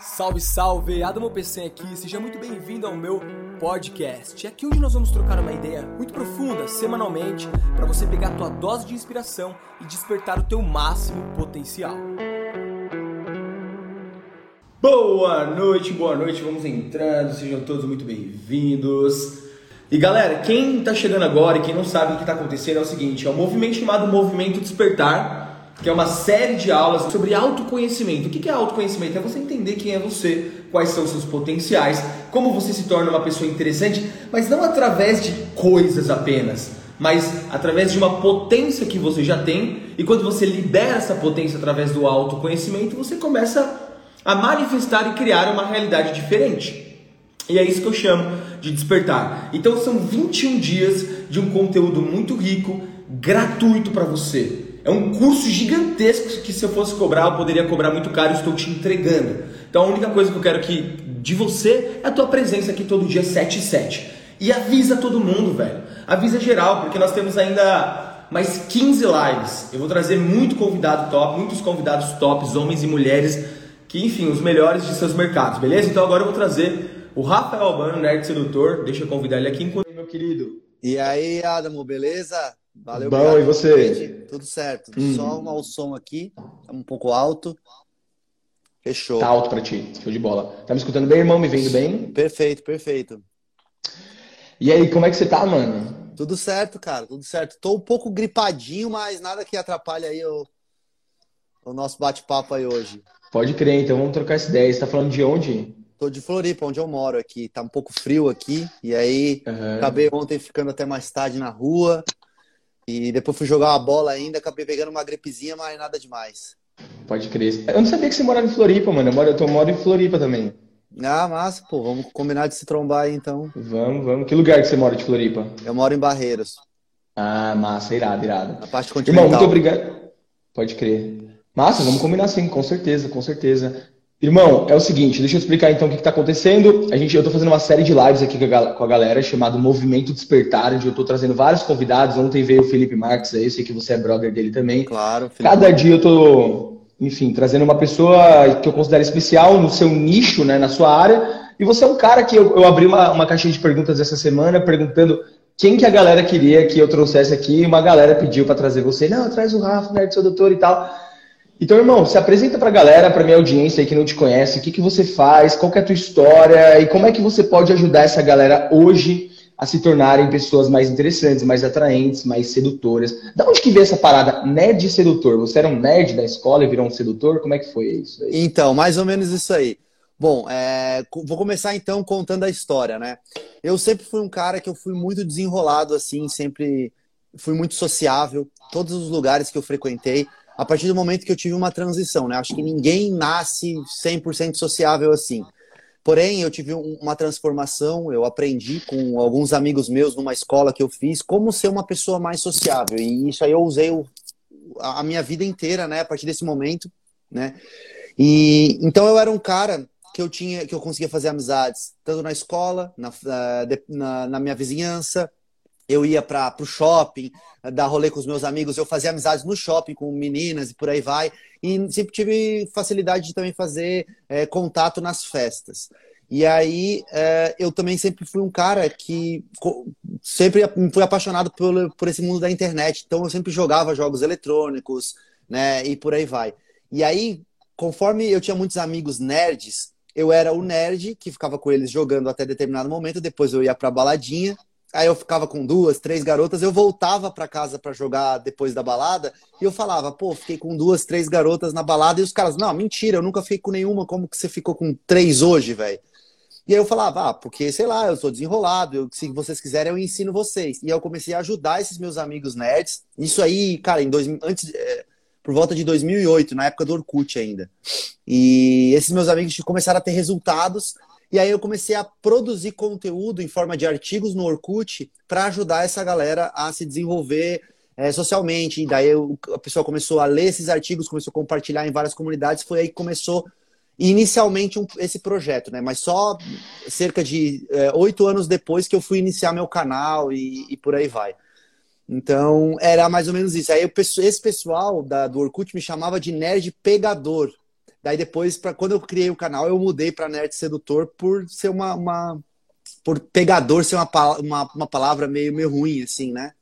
Salve, salve! Adamo PC aqui, seja muito bem-vindo ao meu podcast. É aqui onde nós vamos trocar uma ideia muito profunda, semanalmente, para você pegar a tua dose de inspiração e despertar o teu máximo potencial. Boa noite, boa noite, vamos entrando, sejam todos muito bem-vindos. E galera, quem tá chegando agora e quem não sabe o que tá acontecendo é o seguinte, é um movimento chamado Movimento Despertar, que é uma série de aulas sobre autoconhecimento. O que é autoconhecimento? É você entender quem é você, quais são os seus potenciais, como você se torna uma pessoa interessante, mas não através de coisas apenas, mas através de uma potência que você já tem. E quando você libera essa potência através do autoconhecimento, você começa a manifestar e criar uma realidade diferente. E é isso que eu chamo de despertar. Então são 21 dias de um conteúdo muito rico, gratuito para você. É um curso gigantesco que se eu fosse cobrar, eu poderia cobrar muito caro e estou te entregando. Então a única coisa que eu quero que de você é a tua presença aqui todo dia 7 e 7. E avisa todo mundo, velho. Avisa geral, porque nós temos ainda mais 15 lives. Eu vou trazer muito convidado top, muitos convidados tops, homens e mulheres, que enfim, os melhores de seus mercados, beleza? Então agora eu vou trazer o Rafael Albano, nerd sedutor. Deixa eu convidar ele aqui enquanto meu querido. E aí, Adamo, beleza? Valeu, Bom, obrigado, e você? Tudo certo. Hum. Só um som aqui, tá um pouco alto. Fechou. Tá alto pra ti, show de bola. Tá me escutando bem, irmão? Me vendo bem? Perfeito, perfeito. E aí, como é que você tá, mano? Tudo certo, cara, tudo certo. Tô um pouco gripadinho, mas nada que atrapalhe aí o, o nosso bate-papo aí hoje. Pode crer, então vamos trocar essa ideia. Você tá falando de onde? Tô de Floripa, onde eu moro aqui. Tá um pouco frio aqui. E aí, uhum. acabei ontem ficando até mais tarde na rua. E depois fui jogar uma bola ainda, acabei pegando uma gripezinha, mas nada demais. Pode crer. Eu não sabia que você morava em Floripa, mano. Eu moro, eu tô, moro em Floripa também. Ah, massa, pô. Vamos combinar de se trombar aí, então. Vamos, vamos. Que lugar que você mora de Floripa? Eu moro em Barreiros. Ah, massa, irado, irado. A parte continental. Irmão, muito obrigado. Pode crer. Massa, vamos combinar sim, com certeza, com certeza. Irmão, é o seguinte, deixa eu explicar então o que está acontecendo. A gente, eu estou fazendo uma série de lives aqui com a galera chamado Movimento Despertar, onde eu estou trazendo vários convidados. Ontem veio o Felipe Marques aí, eu sei que você é brother dele também. Claro. Felipe. Cada dia eu estou, enfim, trazendo uma pessoa que eu considero especial no seu nicho, né, na sua área. E você é um cara que eu, eu abri uma, uma caixinha de perguntas essa semana perguntando quem que a galera queria que eu trouxesse aqui. E uma galera pediu para trazer você. Não, traz o Rafa, né, seu doutor e tal. Então, irmão, se apresenta para a galera, para minha audiência aí que não te conhece, o que, que você faz, qual é a tua história e como é que você pode ajudar essa galera hoje a se tornarem pessoas mais interessantes, mais atraentes, mais sedutoras. Da onde que veio essa parada nerd sedutor? Você era um nerd da escola e virou um sedutor? Como é que foi isso? Aí? Então, mais ou menos isso aí. Bom, é, vou começar então contando a história, né? Eu sempre fui um cara que eu fui muito desenrolado, assim, sempre fui muito sociável. Todos os lugares que eu frequentei, a partir do momento que eu tive uma transição, né? Acho que ninguém nasce 100% sociável assim. Porém, eu tive uma transformação, eu aprendi com alguns amigos meus numa escola que eu fiz como ser uma pessoa mais sociável. E isso aí eu usei o, a minha vida inteira, né, a partir desse momento, né? E então eu era um cara que eu tinha que eu conseguia fazer amizades tanto na escola, na, na, na minha vizinhança, eu ia para o shopping, dar rolê com os meus amigos, eu fazia amizades no shopping com meninas e por aí vai. E sempre tive facilidade de também fazer é, contato nas festas. E aí é, eu também sempre fui um cara que sempre fui apaixonado por, por esse mundo da internet. Então eu sempre jogava jogos eletrônicos, né? E por aí vai. E aí, conforme eu tinha muitos amigos nerds, eu era o nerd que ficava com eles jogando até determinado momento, depois eu ia pra baladinha Aí eu ficava com duas, três garotas, eu voltava para casa para jogar depois da balada e eu falava, pô, fiquei com duas, três garotas na balada e os caras, não, mentira, eu nunca fiquei com nenhuma, como que você ficou com três hoje, velho? E aí eu falava, ah, porque sei lá, eu sou desenrolado, eu, se vocês quiserem eu ensino vocês. E aí eu comecei a ajudar esses meus amigos nerds. Isso aí, cara, em dois, antes, é, por volta de 2008, na época do Orkut ainda. E esses meus amigos começaram a ter resultados e aí eu comecei a produzir conteúdo em forma de artigos no Orkut para ajudar essa galera a se desenvolver é, socialmente. E daí eu, a pessoa começou a ler esses artigos, começou a compartilhar em várias comunidades. Foi aí que começou inicialmente um, esse projeto, né? Mas só cerca de é, oito anos depois que eu fui iniciar meu canal e, e, por aí vai. Então era mais ou menos isso. Aí eu, esse pessoal da, do Orkut me chamava de nerd pegador Daí depois, pra, quando eu criei o canal, eu mudei para Nerd Sedutor por ser uma, uma por pegador ser uma, uma, uma palavra meio, meio ruim, assim, né?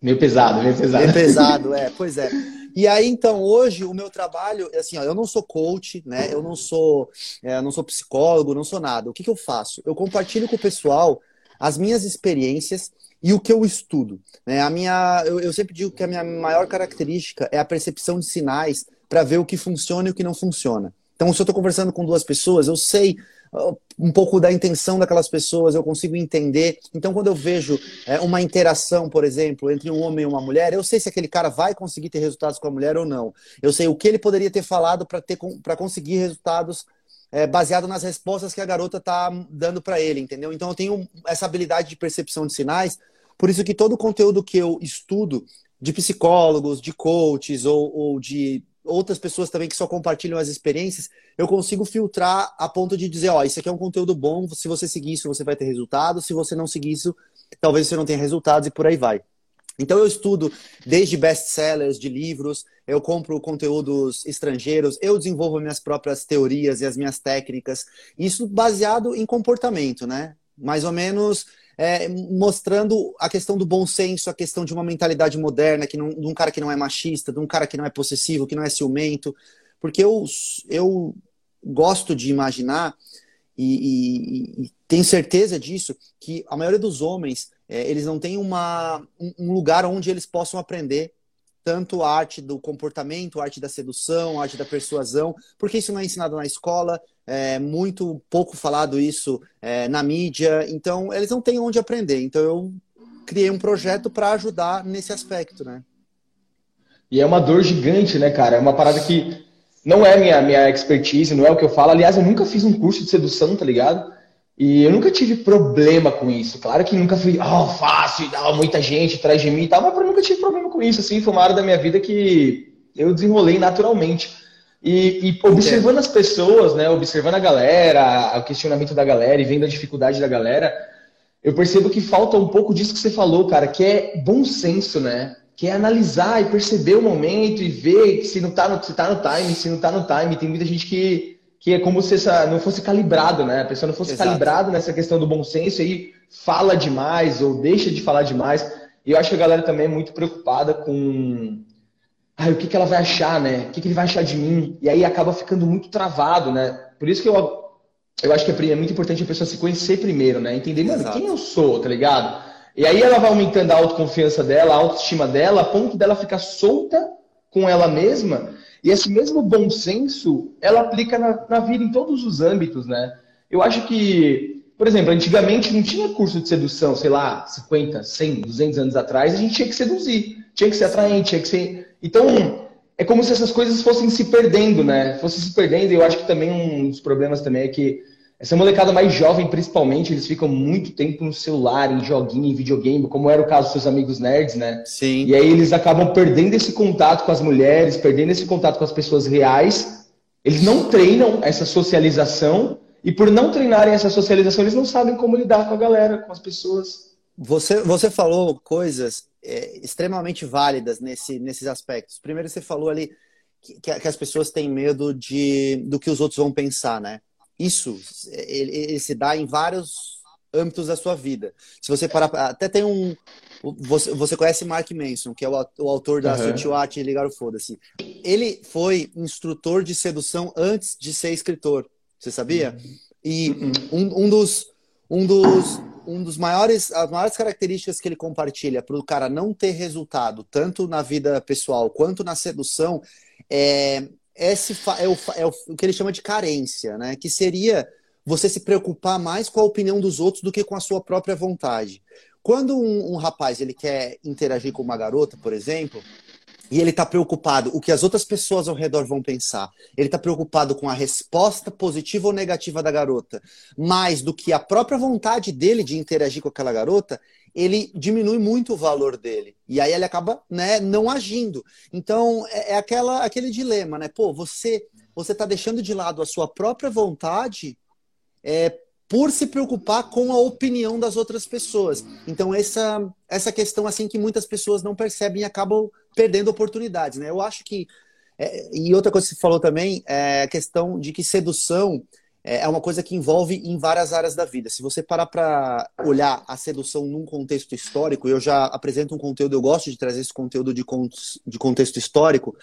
Meio pesado, meio pesado. Meio pesado, é, pois é. E aí, então, hoje o meu trabalho, assim, ó, eu não sou coach, né? Eu não sou, é, não sou psicólogo, não sou nada. O que, que eu faço? Eu compartilho com o pessoal as minhas experiências e o que eu estudo. Né? A minha, eu, eu sempre digo que a minha maior característica é a percepção de sinais para ver o que funciona e o que não funciona. Então, se eu estou conversando com duas pessoas, eu sei um pouco da intenção daquelas pessoas, eu consigo entender. Então, quando eu vejo é, uma interação, por exemplo, entre um homem e uma mulher, eu sei se aquele cara vai conseguir ter resultados com a mulher ou não. Eu sei o que ele poderia ter falado para conseguir resultados é, baseado nas respostas que a garota está dando para ele, entendeu? Então, eu tenho essa habilidade de percepção de sinais. Por isso que todo o conteúdo que eu estudo de psicólogos, de coaches ou, ou de outras pessoas também que só compartilham as experiências, eu consigo filtrar a ponto de dizer, ó, isso aqui é um conteúdo bom, se você seguir isso, você vai ter resultado, se você não seguir isso, talvez você não tenha resultados e por aí vai. Então eu estudo desde best-sellers de livros, eu compro conteúdos estrangeiros, eu desenvolvo minhas próprias teorias e as minhas técnicas, isso baseado em comportamento, né? Mais ou menos é, mostrando a questão do bom senso, a questão de uma mentalidade moderna, que não, de um cara que não é machista, de um cara que não é possessivo, que não é ciumento. Porque eu, eu gosto de imaginar e, e, e tenho certeza disso, que a maioria dos homens, é, eles não têm uma, um lugar onde eles possam aprender tanto a arte do comportamento, a arte da sedução, a arte da persuasão, porque isso não é ensinado na escola, é muito pouco falado isso é, na mídia, então eles não têm onde aprender. Então eu criei um projeto para ajudar nesse aspecto, né? E é uma dor gigante, né, cara? É uma parada que não é minha, minha expertise, não é o que eu falo. Aliás, eu nunca fiz um curso de sedução, tá ligado? E eu nunca tive problema com isso. Claro que nunca fui, oh, fácil, oh, muita gente atrás de mim e tal, mas eu nunca tive problema com isso. Assim, foi uma área da minha vida que eu desenrolei naturalmente. E, e observando as pessoas, né, observando a galera, o questionamento da galera e vendo a dificuldade da galera, eu percebo que falta um pouco disso que você falou, cara, que é bom senso, né? Que é analisar e perceber o momento e ver se não tá no, se tá no time, se não tá no time. Tem muita gente que, que é como se essa, não fosse calibrado, né? A pessoa não fosse Exato. calibrada nessa questão do bom senso e aí fala demais ou deixa de falar demais. E eu acho que a galera também é muito preocupada com ah, o que, que ela vai achar, né? O que, que ele vai achar de mim? E aí acaba ficando muito travado, né? Por isso que eu, eu acho que é muito importante a pessoa se conhecer primeiro, né? Entender, mano, quem eu sou, tá ligado? E aí ela vai aumentando a autoconfiança dela, a autoestima dela, a ponto dela ficar solta com ela mesma. E esse mesmo bom senso, ela aplica na, na vida em todos os âmbitos, né? Eu acho que, por exemplo, antigamente não tinha curso de sedução, sei lá, 50, 100, 200 anos atrás, a gente tinha que seduzir, tinha que ser atraente, tinha que ser então, é como se essas coisas fossem se perdendo, né? Fossem se perdendo, e eu acho que também um dos problemas também é que essa molecada mais jovem, principalmente, eles ficam muito tempo no celular, em joguinho, em videogame, como era o caso dos seus amigos nerds, né? Sim. E aí eles acabam perdendo esse contato com as mulheres, perdendo esse contato com as pessoas reais. Eles não treinam essa socialização, e por não treinarem essa socialização, eles não sabem como lidar com a galera, com as pessoas. Você, você falou coisas é, extremamente válidas nesse, nesses aspectos. Primeiro, você falou ali que, que, as pessoas têm medo de, do que os outros vão pensar, né? Isso ele, ele se dá em vários âmbitos da sua vida. Se você parar, até tem um, você, você conhece Mark Manson, que é o, o autor da uhum. Arte e Ligar o Foda-se. Ele foi instrutor de sedução antes de ser escritor. Você sabia? E uhum. um, um dos um dos um dos maiores, as maiores características que ele compartilha para o cara não ter resultado, tanto na vida pessoal quanto na sedução, é, esse, é, o, é o que ele chama de carência, né? Que seria você se preocupar mais com a opinião dos outros do que com a sua própria vontade. Quando um, um rapaz ele quer interagir com uma garota, por exemplo, e ele está preocupado o que as outras pessoas ao redor vão pensar. Ele está preocupado com a resposta positiva ou negativa da garota, mais do que a própria vontade dele de interagir com aquela garota. Ele diminui muito o valor dele e aí ele acaba, né, não agindo. Então é, é aquela aquele dilema, né? Pô, você você está deixando de lado a sua própria vontade é, por se preocupar com a opinião das outras pessoas. Então essa essa questão assim que muitas pessoas não percebem e acabam perdendo oportunidades, né? Eu acho que É, e outra coisa que você falou também é a questão de que sedução é, é uma coisa que envolve em várias áreas da vida. Se você parar para olhar a sedução num contexto histórico, eu já apresento um conteúdo, eu gosto de trazer esse conteúdo de, de contexto histórico.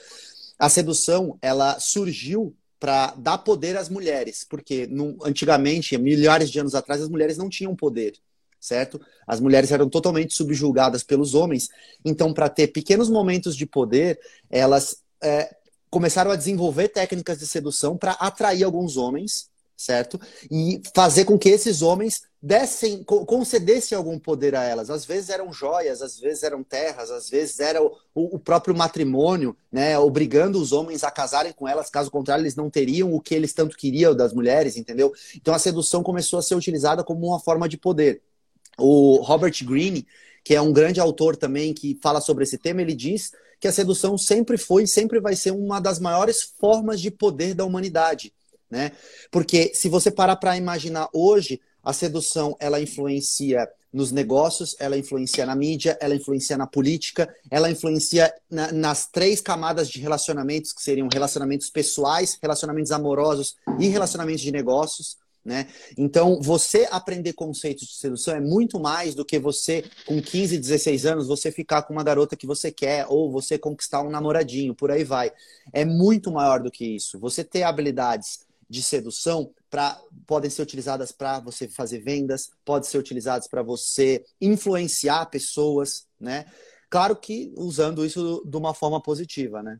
A sedução, ela surgiu para dar poder às mulheres, porque antigamente, milhares de anos atrás, as mulheres não tinham poder, certo? As mulheres eram totalmente subjugadas pelos homens. Então, para ter pequenos momentos de poder, elas é, começaram a desenvolver técnicas de sedução para atrair alguns homens certo? E fazer com que esses homens dessem, concedessem algum poder a elas. Às vezes eram joias, às vezes eram terras, às vezes era o, o, próprio matrimônio, né? Obrigando os homens a casarem com elas, caso contrário, eles não teriam o que eles tanto queriam das mulheres, entendeu? Então a sedução começou a ser utilizada como uma forma de poder. O Robert Greene, que é um grande autor também que fala sobre esse tema, ele diz que a sedução sempre foi e sempre vai ser uma das maiores formas de poder da humanidade né? Porque se você parar para imaginar hoje, a sedução ela influencia nos negócios, ela influencia na mídia, ela influencia na política, ela influencia na, nas três camadas de relacionamentos, que seriam relacionamentos pessoais, relacionamentos amorosos e relacionamentos de negócios. Né? Então, você aprender conceitos de sedução é muito mais do que você, com 15, 16 anos, você ficar com uma garota que você quer, ou você conquistar um namoradinho, por aí vai. É muito maior do que isso. Você ter habilidades de sedução pra, podem ser utilizadas para você fazer vendas, podem ser utilizadas para você influenciar pessoas, né? Claro que usando isso de uma forma positiva, né?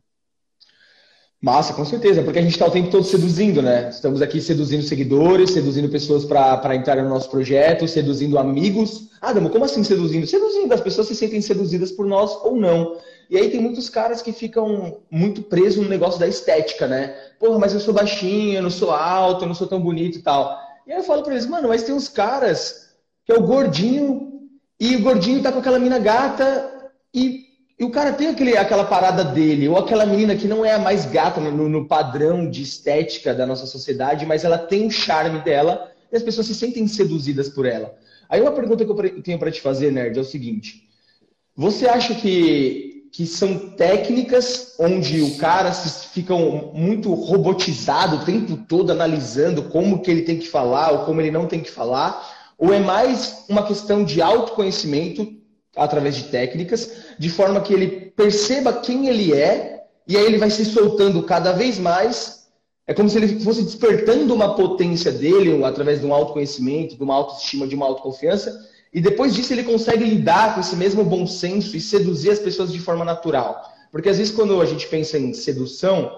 Massa, com certeza, porque a gente está o tempo todo seduzindo, né? Estamos aqui seduzindo seguidores, seduzindo pessoas para entrar no nosso projeto, seduzindo amigos. Ah, Damo, como assim seduzindo? Seduzindo, as pessoas se sentem seduzidas por nós ou não. E aí tem muitos caras que ficam muito presos no negócio da estética, né? Porra, mas eu sou baixinho, eu não sou alto, eu não sou tão bonito e tal. E aí eu falo pra eles, mano, mas tem uns caras que é o gordinho, e o gordinho tá com aquela mina gata, e, e o cara tem aquele, aquela parada dele, ou aquela menina que não é a mais gata no, no padrão de estética da nossa sociedade, mas ela tem o charme dela, e as pessoas se sentem seduzidas por ela. Aí uma pergunta que eu tenho para te fazer, Nerd, é o seguinte. Você acha que que são técnicas onde o cara fica muito robotizado o tempo todo analisando como que ele tem que falar ou como ele não tem que falar, ou é mais uma questão de autoconhecimento através de técnicas, de forma que ele perceba quem ele é e aí ele vai se soltando cada vez mais. É como se ele fosse despertando uma potência dele através de um autoconhecimento, de uma autoestima, de uma autoconfiança, e depois disso ele consegue lidar com esse mesmo bom senso e seduzir as pessoas de forma natural. Porque às vezes quando a gente pensa em sedução,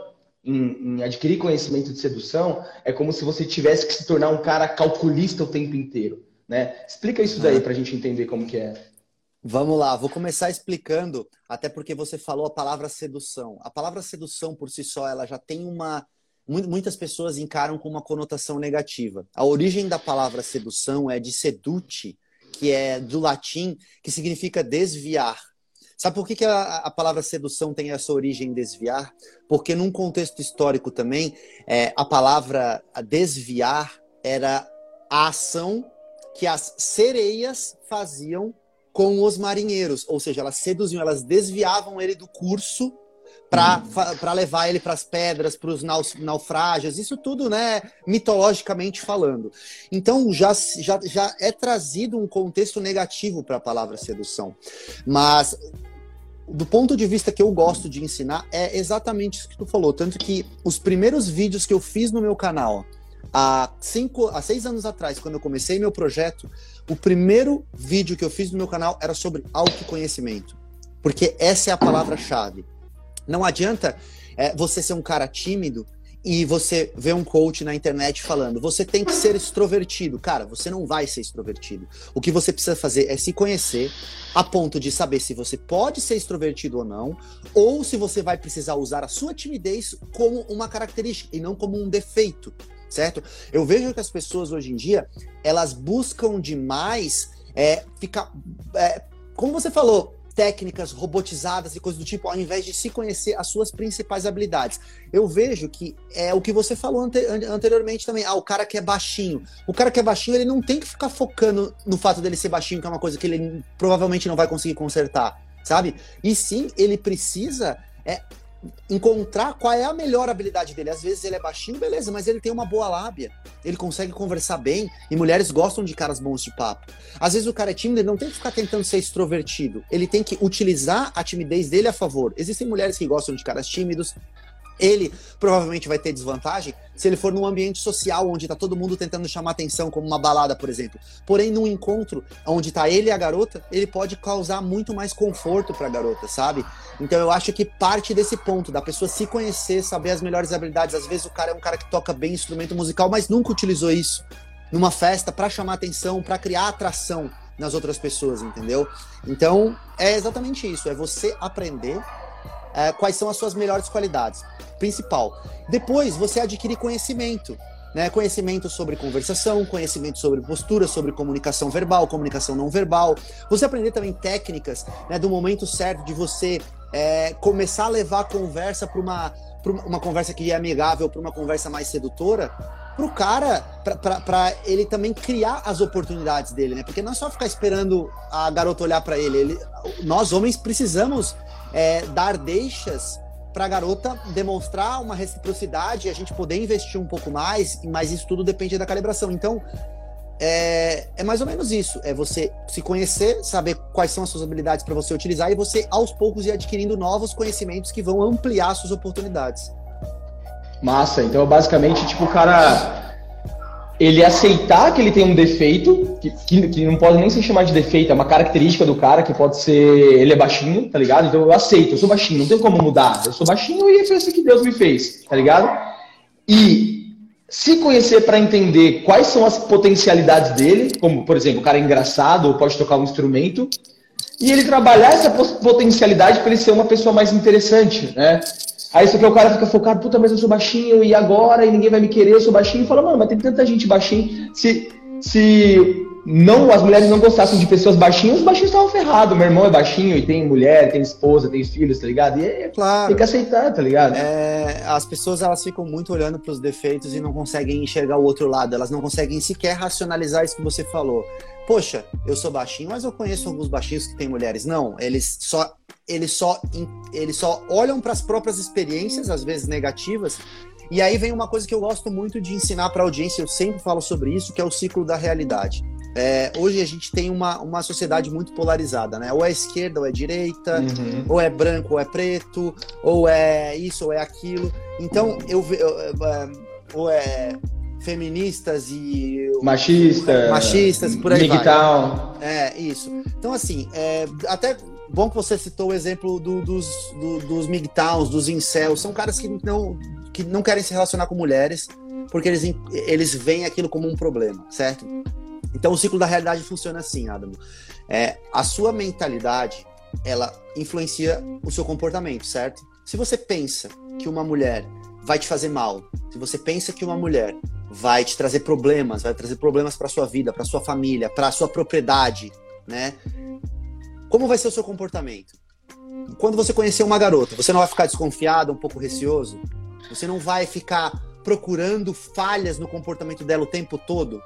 em, em, adquirir conhecimento de sedução, é como se você tivesse que se tornar um cara calculista o tempo inteiro. Né? Explica isso daí para a gente entender como que é. Vamos lá, vou começar explicando, até porque você falou a palavra sedução. A palavra sedução por si só, ela já tem uma. Muitas pessoas encaram com uma conotação negativa. A origem da palavra sedução é de sedute, que é do latim, que significa desviar. Sabe por que, que a, palavra sedução tem essa origem desviar? Porque num contexto histórico também, é, a palavra desviar era a ação que as sereias faziam com os marinheiros, ou seja, elas seduziam, elas desviavam ele do curso para levar ele para as pedras, para os naufrágios, isso tudo, né, mitologicamente falando. Então já, já, já é trazido um contexto negativo para a palavra sedução. Mas do ponto de vista que eu gosto de ensinar, é exatamente isso que tu falou. Tanto que os primeiros vídeos que eu fiz no meu canal, há, cinco, há seis anos atrás, quando eu comecei meu projeto, o primeiro vídeo que eu fiz no meu canal era sobre autoconhecimento. Porque essa é a palavra-chave. Não adianta é, você ser um cara tímido e você vê um coach na internet falando, você tem que ser extrovertido. Cara, você não vai ser extrovertido. O que você precisa fazer é se conhecer a ponto de saber se você pode ser extrovertido ou não, ou se você vai precisar usar a sua timidez como uma característica e não como um defeito, certo? Eu vejo que as pessoas hoje em dia, elas buscam demais é, ficar. É, como você falou, técnicas robotizadas e coisas do tipo, ao invés de se conhecer as suas principais habilidades. Eu vejo que é o que você falou ante anteriormente também. Ah, o cara que é baixinho. O cara que é baixinho, ele não tem que ficar focando no fato dele ser baixinho, que é uma coisa que ele provavelmente não vai conseguir consertar, sabe? E sim, ele precisa é, encontrar qual é a melhor habilidade dele. Às vezes ele é baixinho, beleza, mas ele tem uma boa lábia. Ele consegue conversar bem e mulheres gostam de caras bons de papo. Às vezes o cara é tímido, ele não tem que ficar tentando ser extrovertido. Ele tem que utilizar a timidez dele a favor. Existem mulheres que gostam de caras tímidos, ele provavelmente vai ter desvantagem se ele for num ambiente social onde está todo mundo tentando chamar atenção, como uma balada, por exemplo. Porém, num encontro onde está ele e a garota, ele pode causar muito mais conforto para a garota, sabe? Então eu acho que parte desse ponto da pessoa se conhecer, saber as melhores habilidades. Às vezes o cara é um cara que toca bem instrumento musical, mas nunca utilizou isso numa festa para chamar atenção, para criar atração nas outras pessoas, entendeu? Então é exatamente isso, é você aprender é, quais são as suas melhores qualidades. Principal. Depois, você adquirir conhecimento. Né, conhecimento sobre conversação, conhecimento sobre postura, sobre comunicação verbal, comunicação não verbal. Você aprender também técnicas né, do momento certo de você é, começar a levar a conversa para uma, uma conversa que é amigável, para uma conversa mais sedutora, para o cara, para ele também criar as oportunidades dele, né? Porque não é só ficar esperando a garota olhar para ele, ele. Nós homens precisamos é, dar deixas para a garota demonstrar uma reciprocidade e a gente poder investir um pouco mais, mas isso tudo depende da calibração. Então, é, é mais ou menos isso. É você se conhecer, saber quais são as suas habilidades para você utilizar e você, aos poucos, ir adquirindo novos conhecimentos que vão ampliar suas oportunidades. Massa. Então, basicamente, tipo, o cara ele aceitar que ele tem um defeito, que, que, que, não pode nem se chamar de defeito, é uma característica do cara que pode ser. Ele é baixinho, tá ligado? Então eu aceito, eu sou baixinho, não tem como mudar. Eu sou baixinho e foi assim que Deus me fez, tá ligado? E se conhecer para entender quais são as potencialidades dele, como por exemplo, o cara é engraçado ou pode tocar um instrumento, e ele trabalhar essa potencialidade para ele ser uma pessoa mais interessante, né? Aí só que o cara fica focado, puta, mas eu sou baixinho, e agora? E ninguém vai me querer, eu sou baixinho. E fala, mano, mas tem tanta gente baixinho. Se, se não as mulheres não gostassem de pessoas baixinhas, os baixinhos estavam ferrados. Meu irmão é baixinho e tem mulher, tem esposa, tem filhos, tá ligado? E é, claro. tem que aceitar, tá ligado? É, as pessoas elas ficam muito olhando para os defeitos e não conseguem enxergar o outro lado. Elas não conseguem sequer racionalizar isso que você falou. Poxa, eu sou baixinho, mas eu conheço alguns baixinhos que têm mulheres. Não, eles só eles só, eles só olham para as próprias experiências, às vezes negativas, e aí vem uma coisa que eu gosto muito de ensinar para a audiência, eu sempre falo sobre isso, que é o ciclo da realidade. É, hoje a gente tem uma, uma sociedade muito polarizada, né? Ou é esquerda ou é direita, uhum. ou é branco ou é preto, ou é isso ou é aquilo. Então, eu vejo. Ou é feministas e Machista, machistas, por aí vai. É, isso. Então, assim, é, até bom que você citou o exemplo do, dos, do, dos MGTOWs, dos incels. São caras que não, que não querem se relacionar com mulheres porque eles, eles veem aquilo como um problema, certo? Então o ciclo da realidade funciona assim, Adamo. É, a sua mentalidade, ela influencia o seu comportamento, certo? Se você pensa que uma mulher vai te fazer mal, se você pensa que uma mulher vai te trazer problemas, vai trazer problemas para sua vida, para sua família, para sua propriedade, né? Como vai ser o seu comportamento? Quando você conhecer uma garota, você não vai ficar desconfiado, um pouco receoso? Você não vai ficar procurando falhas no comportamento dela o tempo todo?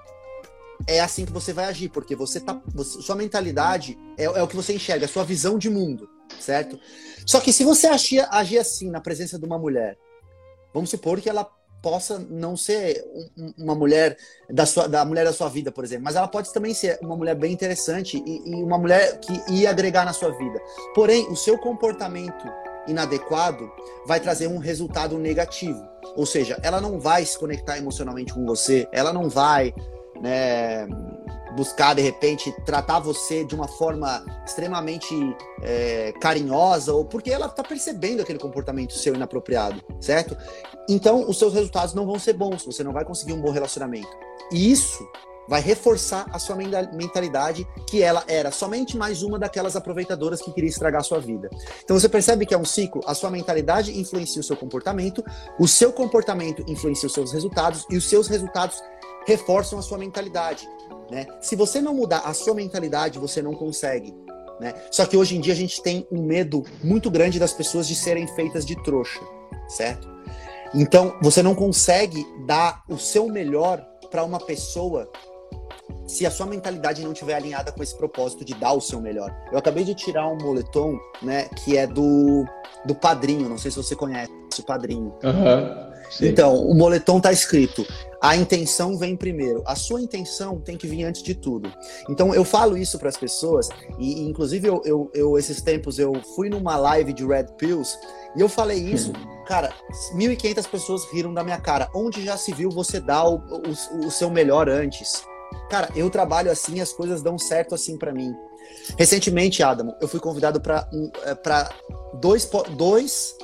É assim que você vai agir, porque você tá. Você, sua mentalidade é, é, o que você enxerga, a sua visão de mundo, certo? Só que se você agir, agir assim na presença de uma mulher, vamos supor que ela possa não ser uma mulher da sua da mulher da sua vida, por exemplo, mas ela pode também ser uma mulher bem interessante e, e uma mulher que ia agregar na sua vida. Porém, o seu comportamento inadequado vai trazer um resultado negativo. Ou seja, ela não vai se conectar emocionalmente com você, ela não vai né, buscar de repente tratar você de uma forma extremamente é, carinhosa ou porque ela está percebendo aquele comportamento seu inapropriado, certo? Então os seus resultados não vão ser bons, você não vai conseguir um bom relacionamento. E isso vai reforçar a sua mentalidade que ela era somente mais uma daquelas aproveitadoras que queria estragar a sua vida. Então você percebe que é um ciclo, a sua mentalidade influencia o seu comportamento, o seu comportamento influencia os seus resultados e os seus resultados reforçam a sua mentalidade. Né? Se você não mudar a sua mentalidade, você não consegue. Né? Só que hoje em dia a gente tem um medo muito grande das pessoas de serem feitas de trouxa, certo? Então você não consegue dar o seu melhor para uma pessoa se a sua mentalidade não estiver alinhada com esse propósito de dar o seu melhor. Eu acabei de tirar um moletom, né, que é do, do Padrinho, não sei se você conhece o Padrinho. Uhum, então, o moletom tá escrito: a intenção vem primeiro. A sua intenção tem que vir antes de tudo. Então, eu falo isso para as pessoas, e inclusive eu, eu, eu, esses tempos, eu fui numa live de Red Pills e eu falei isso. Cara, 1.500 pessoas riram da minha cara. Onde já se viu você dar o, o, o seu melhor antes? Cara, eu trabalho assim, as coisas dão certo assim para mim. Recentemente, Adamo, eu fui convidado para um, é, dois, dois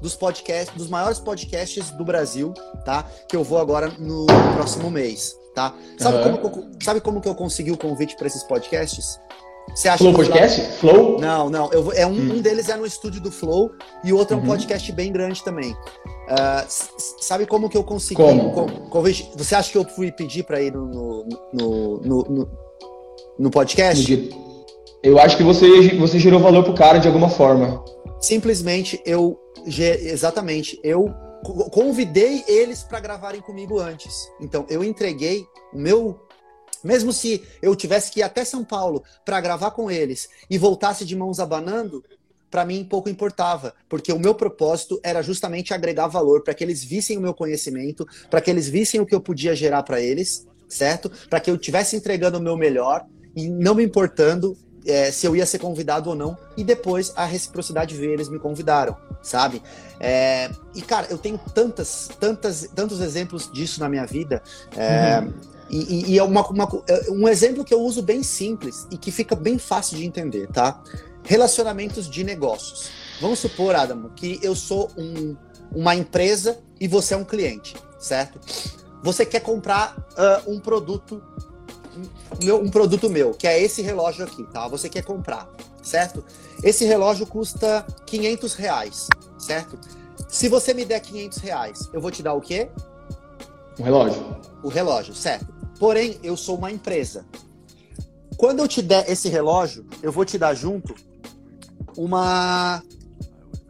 dos podcasts, dos maiores podcasts do Brasil, tá? Que eu vou agora no próximo mês, tá? Sabe, uhum. como, sabe como que eu consegui o convite para esses podcasts? Você acha Flow Podcast? Lá... Flow? Não, não. Eu, é um, hum. um deles é no estúdio do Flow e o outro é um uhum. podcast bem grande também. Uh, sabe como que eu consegui? Como? Você acha que eu fui pedir para ir no, no, no, no, no podcast? Eu acho que você, você gerou valor pro cara de alguma forma. Simplesmente eu. Exatamente. Eu convidei eles para gravarem comigo antes. Então eu entreguei o meu mesmo se eu tivesse que ir até São Paulo para gravar com eles e voltasse de mãos abanando, para mim pouco importava, porque o meu propósito era justamente agregar valor para que eles vissem o meu conhecimento, para que eles vissem o que eu podia gerar para eles, certo? Para que eu estivesse entregando o meu melhor e não me importando é, se eu ia ser convidado ou não. E depois a reciprocidade veio, eles me convidaram, sabe? É, e cara, eu tenho tantas, tantas, tantos exemplos disso na minha vida. É, uhum. E, e é uma, uma, é um exemplo que eu uso bem simples e que fica bem fácil de entender, tá? Relacionamentos de negócios. Vamos supor, Adamo, que eu sou um, uma empresa e você é um cliente, certo? Você quer comprar uh, um produto meu, um produto meu, que é esse relógio aqui, tá? Você quer comprar, certo? Esse relógio custa 500 reais, certo? Se você me der 500 reais, eu vou te dar o quê? Um relógio. O relógio, certo. Porém, eu sou uma empresa. Quando eu te der esse relógio, eu vou te dar junto uma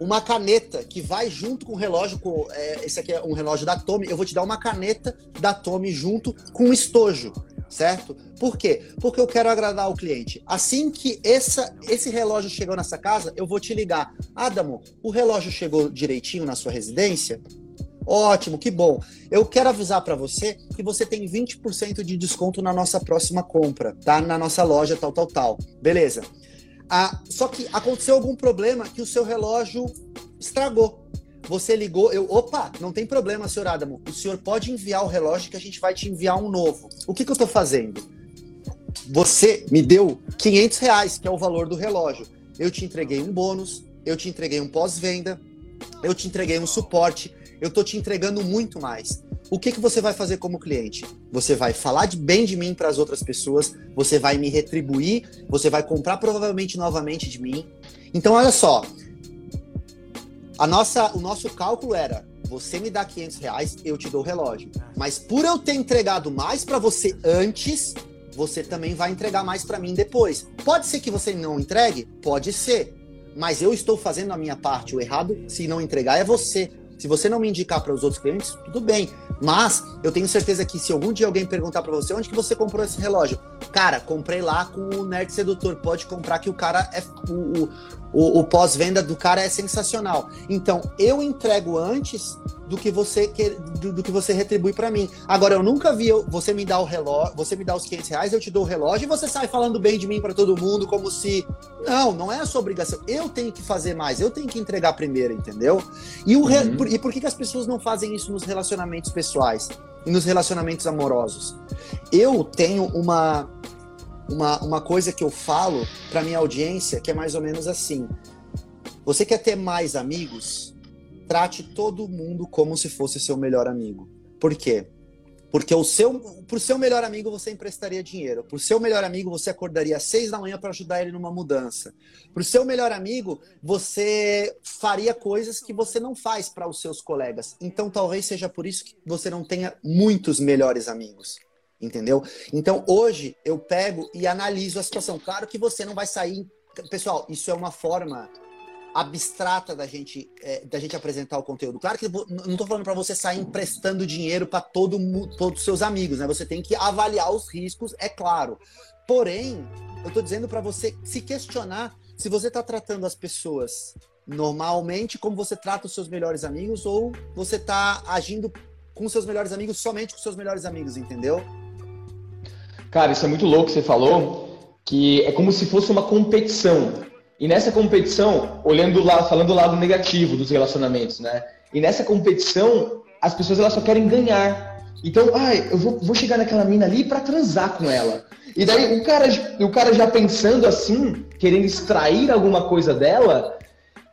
uma caneta que vai junto com o relógio. Com, é, esse aqui é um relógio da Tommy. Eu vou te dar uma caneta da Tommy junto com um estojo, certo? Por quê? Porque eu quero agradar o cliente. Assim que essa, esse relógio chegou nessa casa, eu vou te ligar. Adamo, o relógio chegou direitinho na sua residência? Ótimo, que bom. Eu quero avisar para você que você tem 20% de desconto na nossa próxima compra, tá? Na nossa loja, tal, tal, tal. Beleza. Ah, só que aconteceu algum problema que o seu relógio estragou. Você ligou, eu, opa, não tem problema, senhor Adamo. O senhor pode enviar o relógio que a gente vai te enviar um novo. O que, que eu estou fazendo? Você me deu 500 reais, que é o valor do relógio. Eu te entreguei um bônus, eu te entreguei um pós-venda, eu te entreguei um suporte, eu tô te entregando muito mais. O que, que você vai fazer como cliente? Você vai falar de bem de mim para as outras pessoas, você vai me retribuir, você vai comprar provavelmente novamente de mim. Então, olha só, a nossa, o nosso cálculo era: você me dá 500 reais, eu te dou o relógio. Mas por eu ter entregado mais para você antes, você também vai entregar mais para mim depois. Pode ser que você não entregue? Pode ser. Mas eu estou fazendo a minha parte. O errado, se não entregar, é você. Se você não me indicar para os outros clientes, tudo bem. Mas eu tenho certeza que se algum dia alguém perguntar para você onde que você comprou esse relógio, cara, comprei lá com o Nerd Sedutor. Pode comprar que o cara é o, o, o pós-venda do cara é sensacional. Então eu entrego antes do que você quer, do, do que você retribui para mim. Agora eu nunca vi eu, você me dar o relógio, você me dá os 500 reais, eu te dou o relógio e você sai falando bem de mim para todo mundo como se não, não é a sua obrigação. Eu tenho que fazer mais, eu tenho que entregar primeiro, entendeu? E o uhum. por, e por que, que as pessoas não fazem isso nos relacionamentos pessoais e nos relacionamentos amorosos? Eu tenho uma uma, uma coisa que eu falo para minha audiência que é mais ou menos assim: você quer ter mais amigos? Trate todo mundo como se fosse seu melhor amigo. Por quê? Porque o seu, pro seu melhor amigo você emprestaria dinheiro. Pro seu melhor amigo você acordaria às seis da manhã para ajudar ele numa mudança. Pro seu melhor amigo você faria coisas que você não faz para os seus colegas. Então talvez seja por isso que você não tenha muitos melhores amigos. Entendeu? Então hoje eu pego e analiso a situação. Claro que você não vai sair. Pessoal, isso é uma forma abstrata da gente, é, da gente apresentar o conteúdo. Claro que não estou falando para você sair emprestando dinheiro para todo, todos os seus amigos, né? Você tem que avaliar os riscos, é claro. Porém, eu estou dizendo para você se questionar se você está tratando as pessoas normalmente como você trata os seus melhores amigos ou você está agindo com seus melhores amigos somente com seus melhores amigos, entendeu? Cara, isso é muito louco que você falou, que é como se fosse uma competição. E nessa competição, olhando lá, falando do lado negativo dos relacionamentos, né? E nessa competição, as pessoas elas só querem ganhar. Então, ai, eu vou, vou chegar naquela mina ali para transar com ela. E daí o cara, o cara já pensando assim, querendo extrair alguma coisa dela,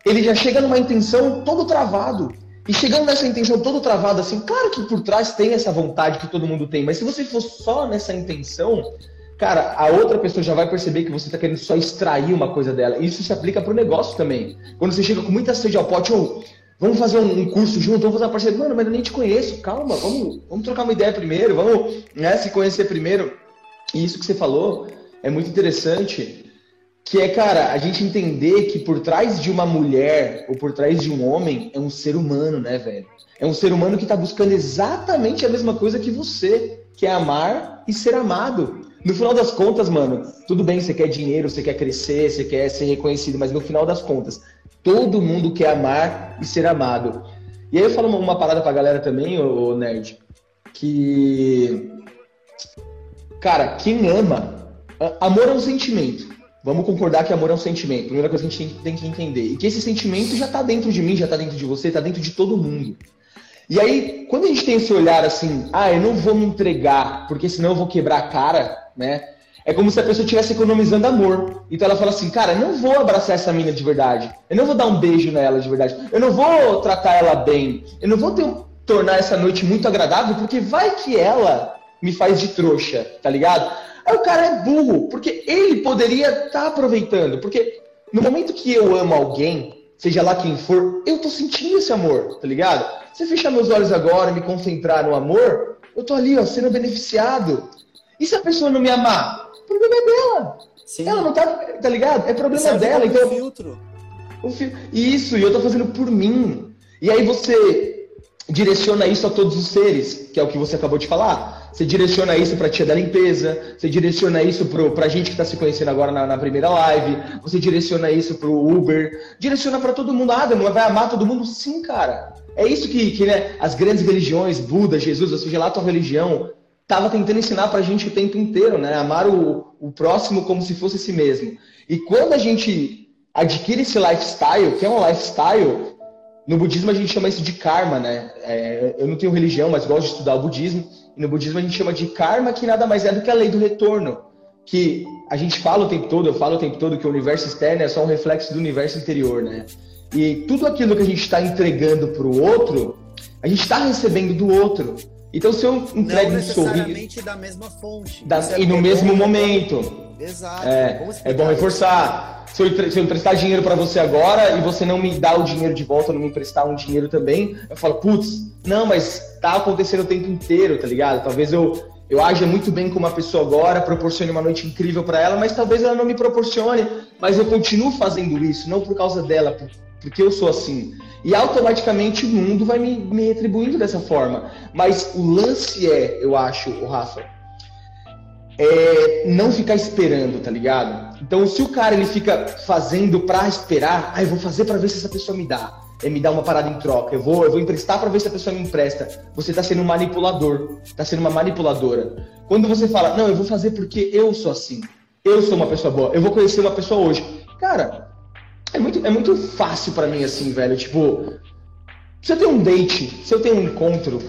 ele já chega numa intenção todo travado. E chegando nessa intenção todo travado assim, claro que por trás tem essa vontade que todo mundo tem, mas se você for só nessa intenção, cara, a outra pessoa já vai perceber que você está querendo só extrair uma coisa dela. Isso se aplica para o negócio também. Quando você chega com muita sede ao pote, ou vamos fazer um, curso junto, vamos fazer uma parceria. Mano, mas eu nem te conheço, calma, vamos, vamos trocar uma ideia primeiro, vamos né, se conhecer primeiro. E isso que você falou é muito interessante, que é, cara, a gente entender que por trás de uma mulher ou por trás de um homem é um ser humano, né, velho? É um ser humano que está buscando exatamente a mesma coisa que você, que é amar e ser amado. No final das contas, mano, tudo bem, você quer dinheiro, você quer crescer, você quer ser reconhecido, mas no final das contas, todo mundo quer amar e ser amado. E aí eu falo uma parada pra galera também, ô, ô nerd, que. Cara, quem ama. Amor é um sentimento. Vamos concordar que amor é um sentimento. Primeira coisa que a gente tem que entender. E que esse sentimento já tá dentro de mim, já tá dentro de você, tá dentro de todo mundo. E aí, quando a gente tem esse olhar assim, ah, eu não vou me entregar, porque senão eu vou quebrar a cara, né? É como se a pessoa estivesse economizando amor. Então ela fala assim, cara, eu não vou abraçar essa mina de verdade. Eu não vou dar um beijo nela de verdade. Eu não vou tratar ela bem. Eu não vou ter, tornar essa noite muito agradável, porque vai que ela me faz de trouxa, tá ligado? Aí o cara é burro, porque ele poderia estar tá aproveitando. Porque no momento que eu amo alguém, seja lá quem for, eu tô sentindo esse amor, tá ligado? Se fechar meus olhos agora e me concentrar no amor, eu tô ali, ó, sendo beneficiado. E se a pessoa não me amar? O problema é dela. Sim. Ela não tá, tá ligado? É problema dela. Então, filtro. O. Isso, e eu tô fazendo por mim. E aí você direciona isso a todos os seres, que é o que você acabou de falar. Você direciona isso para a tia da limpeza, você direciona isso para a gente que está se conhecendo agora na, na, primeira live, você direciona isso para o Uber, direciona para todo mundo. Ah, Adam, vai amar todo mundo? Sim, cara. É isso que, que né, as grandes religiões, Buda, Jesus, ou seja lá a tua religião, estava tentando ensinar para a gente o tempo inteiro, né? Amar o, o próximo como se fosse si mesmo. E quando a gente adquire esse lifestyle, que é um lifestyle, no budismo a gente chama isso de karma, né? É, eu não tenho religião, mas gosto de estudar o budismo. E no budismo a gente chama de karma, que nada mais é do que a lei do retorno. Que a gente fala o tempo todo, eu falo o tempo todo que o universo externo é só um reflexo do universo interior, né? E tudo aquilo que a gente está entregando para o outro, a gente está recebendo do outro. Então, se eu entrego um sorriso. da mesma fonte. Da, é e no mesmo momento. Exato. É, é bom reforçar. Se eu, se eu emprestar dinheiro para você agora e você não me dá o dinheiro de volta, não me emprestar um dinheiro também, eu falo, putz, não, mas tá acontecendo o tempo inteiro, tá ligado? Talvez eu, eu haja muito bem com uma pessoa agora, proporcione uma noite incrível para ela, mas talvez ela não me proporcione, mas eu continuo fazendo isso, não por causa dela, por, porque eu sou assim. E automaticamente o mundo vai me, me retribuindo dessa forma. Mas o lance é, eu acho, o Rafa, é não ficar esperando, tá ligado? Então, se o cara ele fica fazendo pra esperar, ah, eu vou fazer para ver se essa pessoa me dá. É me dar uma parada em troca. Eu vou, eu vou emprestar para ver se a pessoa me empresta. Você tá sendo um manipulador, tá sendo uma manipuladora. Quando você fala, não, eu vou fazer porque eu sou assim. Eu sou uma pessoa boa. Eu vou conhecer uma pessoa hoje. Cara, é muito, é muito fácil para mim, assim, velho. Tipo, se eu tenho um date, se eu tenho um encontro,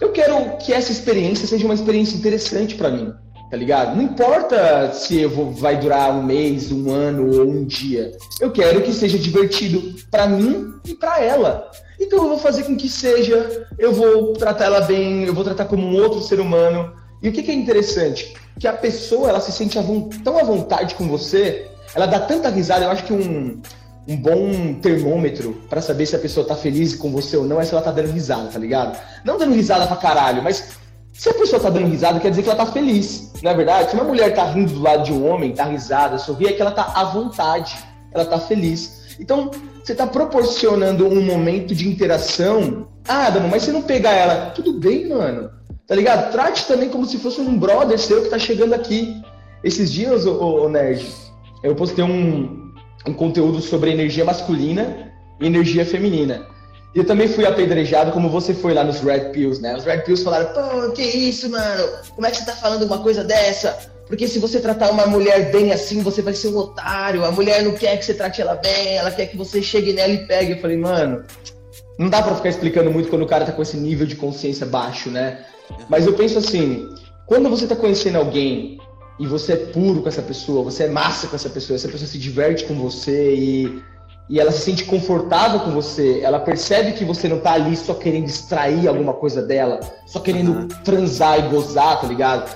eu quero que essa experiência seja uma experiência interessante para mim, tá ligado? Não importa se eu vou, vai durar um mês, um ano ou um dia. Eu quero que seja divertido para mim e para ela. Então eu vou fazer com que seja, eu vou tratar ela bem, eu vou tratar como um outro ser humano. E o que, que é interessante? Que a pessoa ela se sente tão à vontade com você, ela dá tanta risada. Eu acho que um, um bom termômetro para saber se a pessoa tá feliz com você ou não é se ela tá dando risada, tá ligado? Não dando risada pra caralho, mas se a pessoa tá dando risada, quer dizer que ela tá feliz, não é verdade? Se uma mulher tá rindo do lado de um homem, tá risada, sorri, é que ela tá à vontade, ela tá feliz. Então, você está proporcionando um momento de interação. Ah, Dama, mas se não pegar ela, tudo bem, mano. Tá ligado? Trate também como se fosse um brother seu que tá chegando aqui. Esses dias, ô, ô Nerd, eu postei um, um conteúdo sobre energia masculina e energia feminina. E eu também fui apedrejado como você foi lá nos Red Pills, né? Os Red Pills falaram, pô, que isso, mano? Como é que você tá falando uma coisa dessa? Porque se você tratar uma mulher bem assim, você vai ser um otário. A mulher não quer que você trate ela bem, ela quer que você chegue nela e pegue. Eu falei, mano, não dá para ficar explicando muito quando o cara tá com esse nível de consciência baixo, né? Mas eu penso assim, quando você tá conhecendo alguém e você é puro com essa pessoa, você é massa com essa pessoa, essa pessoa se diverte com você e, e ela se sente confortável com você, ela percebe que você não tá ali só querendo extrair alguma coisa dela, só querendo uhum. transar e gozar, tá ligado?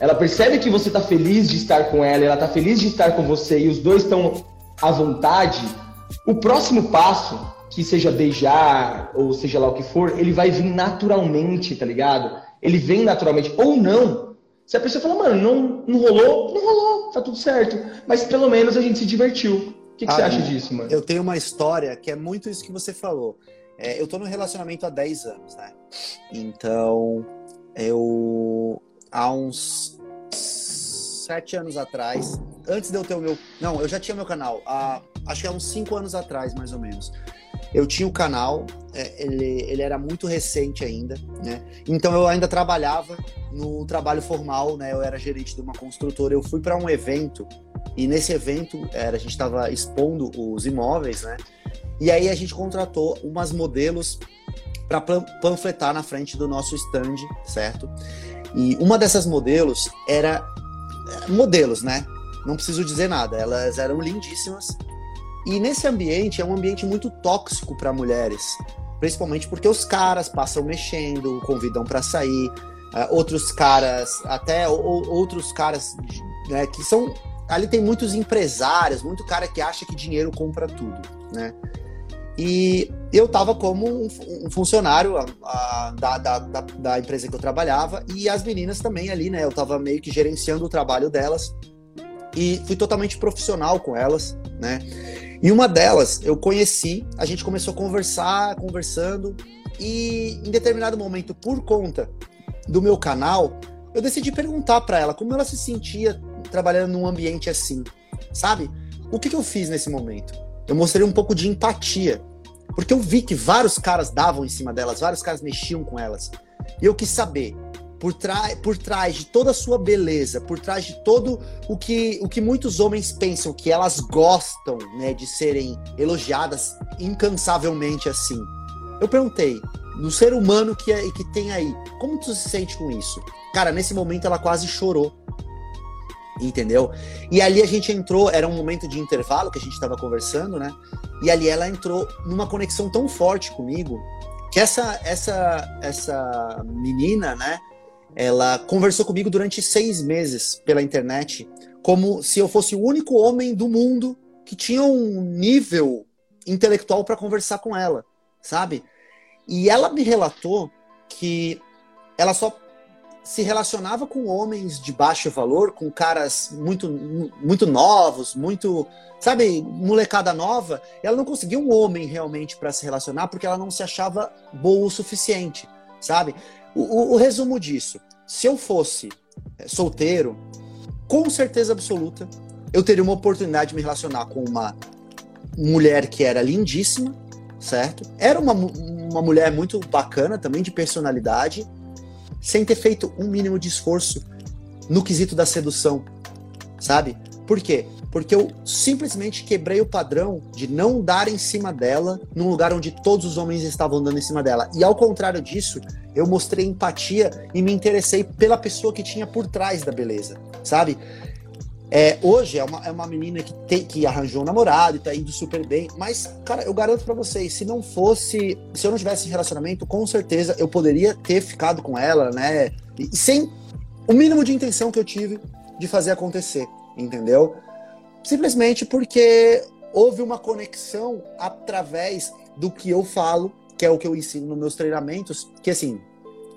Ela percebe que você tá feliz de estar com ela, ela tá feliz de estar com você e os dois estão à vontade. O próximo passo, que seja beijar ou seja lá o que for, ele vai vir naturalmente, tá ligado? Ele vem naturalmente ou não. Se a pessoa fala, mano, não, não rolou, não rolou, tá tudo certo. Mas pelo menos a gente se divertiu. O que, que ah, você acha disso, mano? Eu tenho uma história que é muito isso que você falou. É, eu tô num relacionamento há 10 anos, né? Então, eu há uns sete anos atrás, antes de eu ter o meu. Não, eu já tinha meu canal, há, acho que há uns cinco anos atrás, mais ou menos. Eu tinha o canal, é, ele, ele era muito recente ainda, né? Então eu ainda trabalhava no trabalho formal, né? Eu era gerente de uma construtora. Eu fui para um evento e nesse evento era, a gente estava expondo os imóveis, né? E aí a gente contratou umas modelos para panfletar na frente do nosso stand, certo? E uma dessas modelos era. Modelos, né? Não preciso dizer nada, elas eram lindíssimas. E nesse ambiente é um ambiente muito tóxico para mulheres, principalmente porque os caras passam mexendo, convidam para sair, uh, outros caras, até ou, outros caras né, que são. Ali tem muitos empresários, muito cara que acha que dinheiro compra tudo, né? E eu estava como um, um funcionário a, a, da, da, da, empresa que eu trabalhava e as meninas também ali, né? Eu estava meio que gerenciando o trabalho delas e fui totalmente profissional com elas, né? E uma delas eu conheci, a gente começou a conversar, conversando e em determinado momento, por conta do meu canal, eu decidi perguntar para ela como ela se sentia trabalhando num ambiente assim, sabe? O que, que eu fiz nesse momento? Eu mostrei um pouco de empatia porque eu vi que vários caras davam em cima delas, vários caras mexiam com elas. E eu quis saber, por, por trás de toda a sua beleza, por trás de todo o que, o que muitos homens pensam que elas gostam né, de serem elogiadas incansavelmente assim. Eu perguntei, no ser humano que, é, que tem aí, como tu se sente com isso? Cara, nesse momento ela quase chorou entendeu? E ali a gente entrou, era um momento de intervalo que a gente estava conversando, né? E ali ela entrou numa conexão tão forte comigo que essa essa essa menina, né? Ela conversou comigo durante seis meses pela internet, como se eu fosse o único homem do mundo que tinha um nível intelectual para conversar com ela, sabe? E ela me relatou que ela só se relacionava com homens de baixo valor, com caras muito, muito novos, muito, sabe, molecada nova. Ela não conseguia um homem realmente para se relacionar porque ela não se achava boa o suficiente, sabe? O, o, o resumo disso: se eu fosse é, solteiro, com certeza absoluta, eu teria uma oportunidade de me relacionar com uma mulher que era lindíssima, certo? Era uma, uma mulher muito bacana também, de personalidade sem ter feito um mínimo de esforço no quesito da sedução, sabe? Por quê? Porque eu simplesmente quebrei o padrão de não dar em cima dela num lugar onde todos os homens estavam dando em cima dela. E ao contrário disso, eu mostrei empatia e me interessei pela pessoa que tinha por trás da beleza, sabe? É, hoje é uma, é uma menina que, tem, que arranjou um namorado e tá indo super bem, mas, cara, eu garanto para vocês, se não fosse, se eu não tivesse relacionamento, com certeza eu poderia ter ficado com ela, né? E, sem o mínimo de intenção que eu tive de fazer acontecer, entendeu? Simplesmente porque houve uma conexão através do que eu falo, que é o que eu ensino nos meus treinamentos, que assim,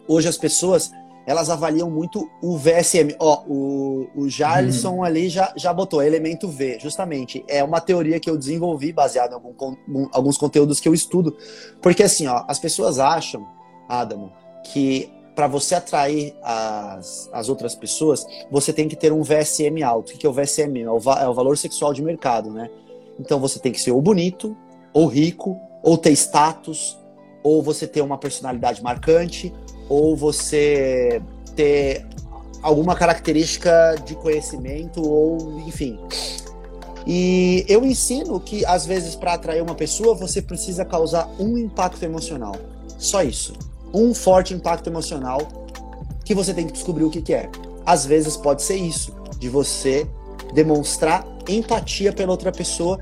hoje as pessoas elas avaliam muito o VSM. Ó, o, o Jarlison uhum. ali já, já botou elemento V, justamente. É uma teoria que eu desenvolvi baseada em algum, alguns conteúdos que eu estudo. Porque assim, ó, as pessoas acham, Adamo, que para você atrair as, as outras pessoas, você tem que ter um VSM alto. O que é o VSM? É o, é o valor sexual de mercado, né? Então você tem que ser ou bonito, ou rico, ou ter status, ou você ter uma personalidade marcante, ou você ter alguma característica de conhecimento, ou enfim. E eu ensino que, às vezes, para atrair uma pessoa, você precisa causar um impacto emocional. Só isso. Um forte impacto emocional que você tem que descobrir o que, que é. Às vezes pode ser isso, de você demonstrar empatia pela outra pessoa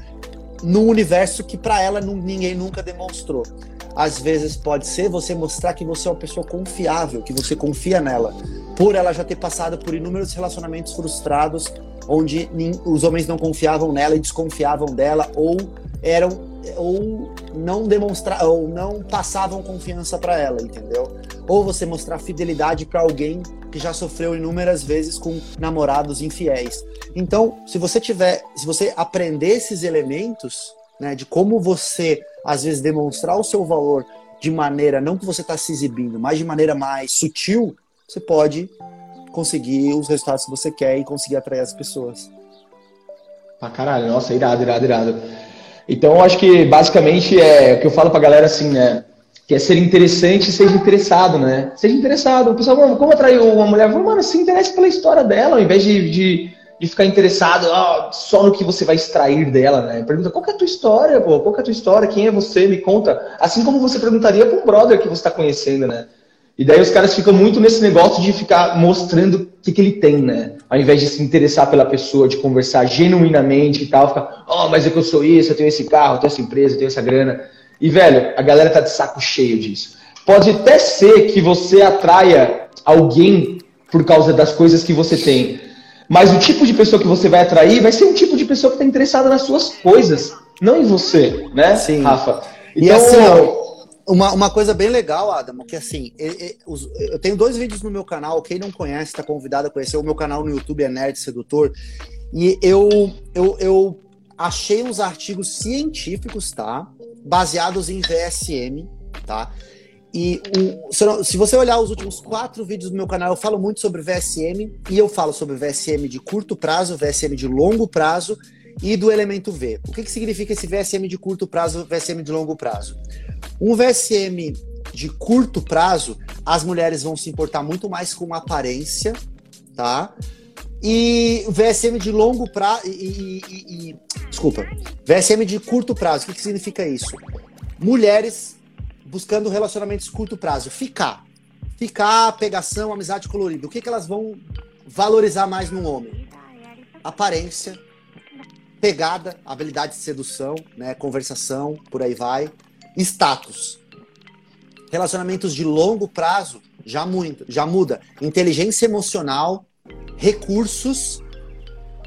num universo que para ela ninguém nunca demonstrou. Às vezes pode ser você mostrar que você é uma pessoa confiável, que você confia nela, por ela já ter passado por inúmeros relacionamentos frustrados onde os homens não confiavam nela e desconfiavam dela ou eram ou não demonstrar ou não passavam confiança para ela, entendeu? Ou você mostrar fidelidade para alguém que já sofreu inúmeras vezes com namorados infiéis. Então, se você tiver, se você aprender esses elementos, né, de como você às vezes demonstrar o seu valor de maneira não que você está se exibindo, mas de maneira mais sutil, você pode conseguir os resultados que você quer e conseguir atrair as pessoas. Pra caralho, nossa, irado, irado, irado. Então, eu acho que basicamente é o que eu falo pra galera assim, né? que é ser interessante e seja interessado, né? Seja interessado. O pessoal, como atrair uma mulher? Mano, se interesse pela história dela, ao invés de, de, de ficar interessado oh, só no que você vai extrair dela, né? Pergunta, qual é a tua história, pô? Qual é a tua história? Quem é você? Me conta. Assim como você perguntaria para um brother que você está conhecendo, né? E daí os caras ficam muito nesse negócio de ficar mostrando o que, que ele tem, né? Ao invés de se interessar pela pessoa, de conversar genuinamente e tal, ficar, oh, mas é que eu sou isso, eu tenho esse carro, eu tenho essa empresa, eu tenho essa grana. E, velho, a galera tá de saco cheio disso. Pode até ser que você atraia alguém por causa das coisas que você tem. Mas o tipo de pessoa que você vai atrair vai ser um tipo de pessoa que está interessada nas suas coisas, não em você, né, Sim. Rafa? Então, e assim, ó, uma, uma coisa bem legal, Adamo, que assim, eu, eu, tenho dois vídeos no meu canal, quem não conhece, está convidado a conhecer. O meu canal no YouTube é Nerd Sedutor. E eu, eu, eu achei uns artigos científicos, tá? baseados em VSM, tá? E o, se você olhar os últimos quatro vídeos do meu canal, eu falo muito sobre VSM e eu falo sobre VSM de curto prazo, VSM de longo prazo e do elemento V. O que, que significa esse VSM de curto prazo, VSM de longo prazo? Um VSM de curto prazo, as mulheres vão se importar muito mais com aparência, tá? E VSM de longo prazo. E, e, e, desculpa. VSM de curto prazo. O que, que significa isso? Mulheres buscando relacionamentos curto prazo. Ficar. Ficar, pegação, amizade colorida. O que, que elas vão valorizar mais num homem? Aparência, pegada, habilidade de sedução, né, conversação, por aí vai. Status. Relacionamentos de longo prazo já muito, já muda. Inteligência emocional recursos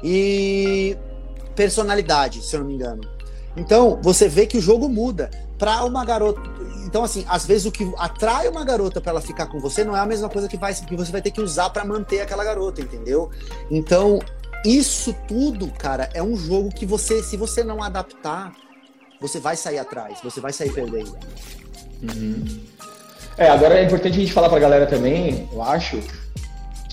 e personalidade, se eu não me engano. Então, você vê que o jogo muda para uma garota. Então, assim, às vezes o que atrai uma garota para ela ficar com você não é a mesma coisa que, vai, que você vai ter que usar para manter aquela garota, entendeu? Então, isso tudo, cara, é um jogo que você, se você não adaptar, você vai sair atrás, você vai sair perdendo. Uhum. É, agora é importante a gente falar pra galera também, eu acho,